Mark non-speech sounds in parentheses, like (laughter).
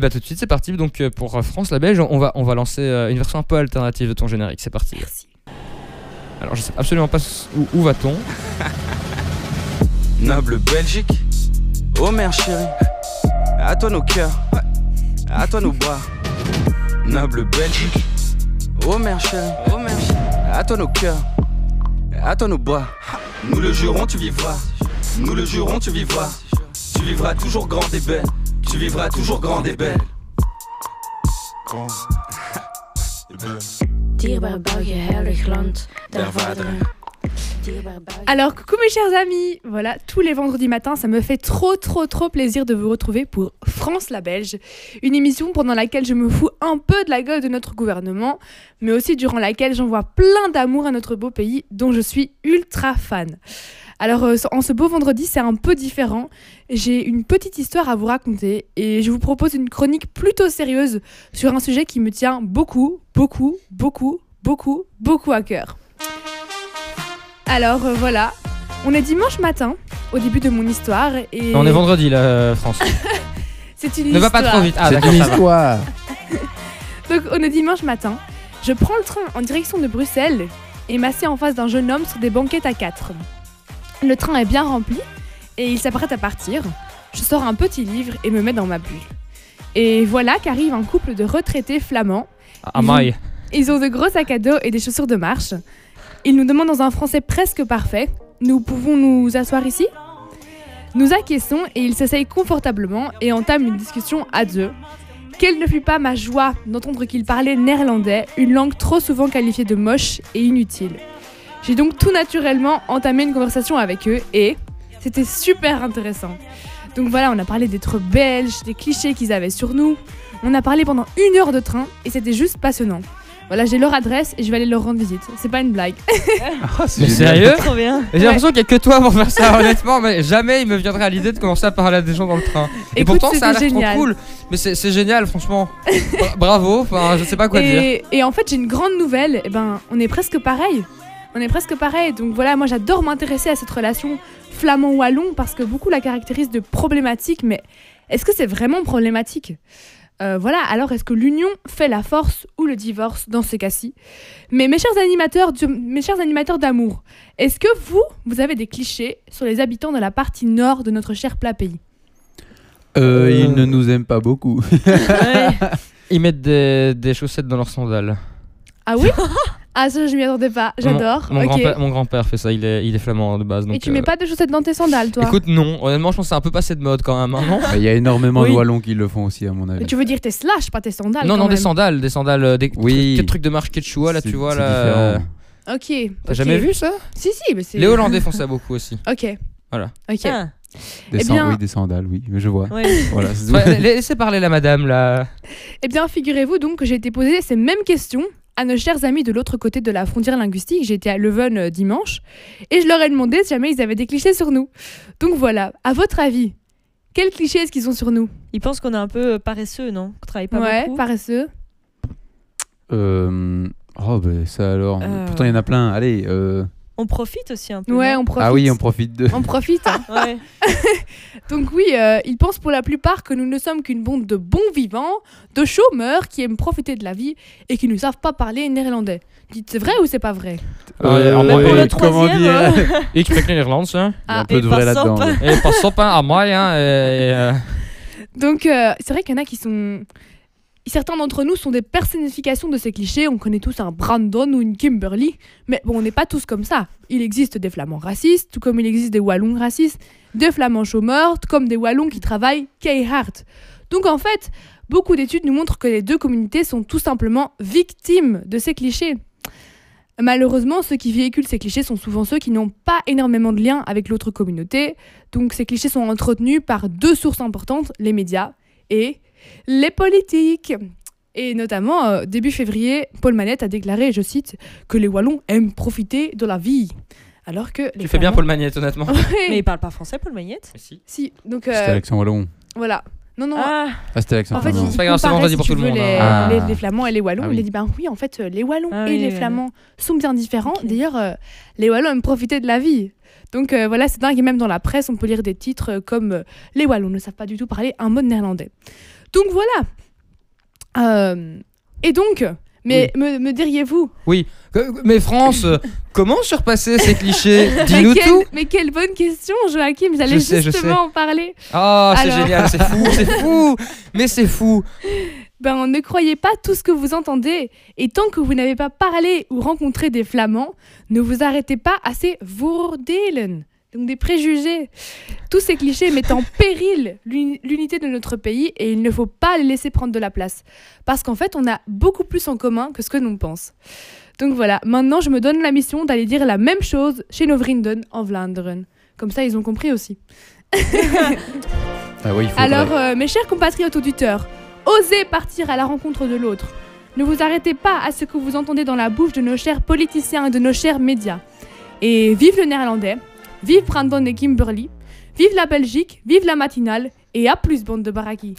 Bah tout de suite, c'est parti. Donc euh, pour euh, France la Belge, on va, on va lancer euh, une version un peu alternative de ton générique. C'est parti. Merci. Alors je sais absolument pas où, où va-t-on. (laughs) Noble Belgique, oh mère chérie, à toi nos cœurs, à toi nos bras. Noble Belgique, oh mère chérie, oh chérie, à toi nos cœurs, à toi nos bras. Nous le jurons, tu vivras, nous le jurons, tu vivras, tu vivras toujours grande et belle, tu vivras toujours grande et belle. Dierbaar België, heilig land der Der vaderen. Alors, coucou mes chers amis Voilà, tous les vendredis matins, ça me fait trop, trop, trop plaisir de vous retrouver pour France la Belge, une émission pendant laquelle je me fous un peu de la gueule de notre gouvernement, mais aussi durant laquelle j'envoie plein d'amour à notre beau pays dont je suis ultra fan. Alors, euh, en ce beau vendredi, c'est un peu différent. J'ai une petite histoire à vous raconter et je vous propose une chronique plutôt sérieuse sur un sujet qui me tient beaucoup, beaucoup, beaucoup, beaucoup, beaucoup à cœur. Alors euh, voilà, on est dimanche matin, au début de mon histoire, et On est vendredi là, euh, France. (laughs) c'est une ne va pas trop vite. Ah C'est une histoire. (laughs) Donc on est dimanche matin, je prends le train en direction de Bruxelles et m'assieds en face d'un jeune homme sur des banquettes à quatre. Le train est bien rempli et il s'apprête à partir. Je sors un petit livre et me mets dans ma bulle. Et voilà qu'arrive un couple de retraités flamands. Ah, maille. Ils ont de gros sacs à dos et des chaussures de marche. Ils nous demandent dans un français presque parfait Nous pouvons nous asseoir ici? Nous acquiesçons et ils s'asseyent confortablement et entament une discussion à deux. Quelle ne fut pas ma joie d'entendre qu'ils parlaient néerlandais, une langue trop souvent qualifiée de moche et inutile. J'ai donc tout naturellement entamé une conversation avec eux et c'était super intéressant. Donc voilà, on a parlé d'être belges, des clichés qu'ils avaient sur nous. On a parlé pendant une heure de train et c'était juste passionnant. Voilà, j'ai leur adresse et je vais aller leur rendre visite. C'est pas une blague. (laughs) Ah, c'est Mais génial. sérieux Trop bien. J'ai l'impression qu'il y a que toi pour faire ça, (laughs) honnêtement, mais jamais il me viendrait à l'idée de commencer à parler à des gens dans le train. Et Écoute, pourtant, ça a c'était l'air trop cool. Mais c'est c'est génial, franchement. Bra- Bravo, enfin, je sais pas quoi dire. Et, et en fait, j'ai une grande nouvelle. Eh ben, on est presque pareil. On est presque pareil. Donc voilà, moi j'adore m'intéresser à cette relation flamand-wallon parce que beaucoup la caractérisent de problématique. Mais est-ce que c'est vraiment problématique? Euh, Voilà, alors est-ce que l'union fait la force ou le divorce dans ce cas-ci? Mais mes chers animateurs, du- mes chers animateurs d'amour, est-ce que vous, vous avez des clichés sur les habitants de la partie nord de notre cher plat pays? Euh, ils ne nous aiment pas beaucoup. (laughs) Ils mettent des, des chaussettes dans leurs sandales. Ah oui? (laughs) Ah ça, je m'y attendais pas. J'adore. Mon, grand-père, mon grand-père fait ça, il est, il est flamand de base. Donc, Et tu mets euh, pas de chaussettes dans tes sandales, toi Écoute, non, honnêtement, je pense que c'est un peu passé de mode quand même. hein, Mais Il y a énormément Oui. de Wallons qui le font aussi, à mon avis. Mais tu veux dire tes slash, pas tes sandales non, non, des sandales, des sandales, euh, des Oui. trucs, trucs de marque Quechua, là, C'est- tu vois. c'est là. euh, différent. Ok. T'as ok. jamais vu ça Si, si, mais c'est. Les Hollandais font ça beaucoup aussi. Ok. Voilà. Ok. Ah, Des, Eh bien- oui, des sandales, oui, mais je vois. ouais. Voilà, laissez parler la madame là. Eh bien, figurez-vous donc que j'ai été posé ces mêmes questions à nos chers amis de l'autre côté de la frontière linguistique. J'ai été à Leuven euh, dimanche et je leur ai demandé si jamais ils avaient des clichés sur nous. Donc voilà, à votre avis, quels clichés est-ce qu'ils ont sur nous? Ils pensent qu'on est un peu paresseux, non? Qu'on travaille pas Ouais, beaucoup. paresseux. Euh, Oh, ben ça alors. Euh. Pourtant, il y en a plein. Allez. euh, On profite aussi un peu. Ouais, on profite. Ah oui, on profite de. On profite. hein. (laughs) Ouais. (laughs) Donc oui, euh, ils pensent pour la plupart que nous ne sommes qu'une bande de bons vivants, de chômeurs qui aiment profiter de la vie et qui ne savent pas parler néerlandais. Dites, c'est vrai ou c'est pas vrai? Euh, Même pour le troisième, hein. Ik spreek Nederlands, hein. Il y a un Ah, peu de vrai là-dedans. Et pas hein, à moi, hein. et- et, euh, Donc euh, c'est vrai qu'il y en a qui sont... Certains d'entre nous sont des personnifications de ces clichés. On connaît tous un Brandon ou une Kimberly. Mais bon, on n'est pas tous comme ça. Il existe des Flamands racistes, tout comme il existe des Wallons racistes, des Flamands chômeurs, comme des Wallons qui travaillent hard. Donc en fait, beaucoup d'études nous montrent que les deux communautés sont tout simplement victimes de ces clichés. Malheureusement, ceux qui véhiculent ces clichés sont souvent ceux qui n'ont pas énormément de lien avec l'autre communauté. Donc ces clichés sont entretenus par deux sources importantes, les médias et les politiques. Et notamment, euh, début février, Paul Manette a déclaré, je cite, que les Wallons aiment profiter de la vie. Alors que les Tu fais bien Paul Magnette, honnêtement. (laughs) Ouais. Mais il parle pas français, Paul Magnette Si. Si, donc euh, C'était l'accent Wallon. voilà. Non, non. Ah, Ah, c'était l'accent En fait, C'est pas grave, c'est vendredi pour tu tout le veux, monde, Les, hein. les- Ah. les Flamands et les Wallons. Ah Il a oui. dit, ben oui, en fait, les Wallons Ah et oui, les oui, Flamands sont bien différents. D'ailleurs, euh, les Wallons aiment profiter de la vie. Donc euh, voilà, c'est dingue. Et même dans la presse, on peut lire des titres euh, comme euh, Les Wallons ne savent pas du tout parler un mot de néerlandais. Donc voilà. Euh, et donc, mais me, me diriez-vous? Que- Mais France, euh, (laughs) comment surpasser ces clichés? Dis-nous tout. mais quelle bonne question, Joachim. J'allais Je sais, je justement en parler. Ah, c'est Alors. génial, c'est fou, c'est (laughs) fou. Mais c'est fou. Ben, ne croyez pas tout ce que vous entendez. Et tant que vous n'avez pas parlé ou rencontré des Flamands, ne vous arrêtez pas à ces voordelen. Donc des préjugés. Tous ces clichés mettent en (laughs) péril l'uni- l'unité de notre pays et il ne faut pas les laisser prendre de la place. Parce qu'en fait, on a beaucoup plus en commun que ce que l'on pense. Donc voilà, maintenant je me donne la mission d'aller dire la même chose chez nos vrienden en Vlaanderen. Comme ça, ils ont compris aussi. Ah oui, il faut. Alors, euh, mes chers compatriotes auditeurs, osez partir à la rencontre de l'autre. Ne vous arrêtez pas à ce que vous entendez dans la bouche de nos chers politiciens et de nos chers médias. Et vive le néerlandais, vive Brandon et Kimberly, vive la Belgique, vive la matinale, et à plus, bande de baraki.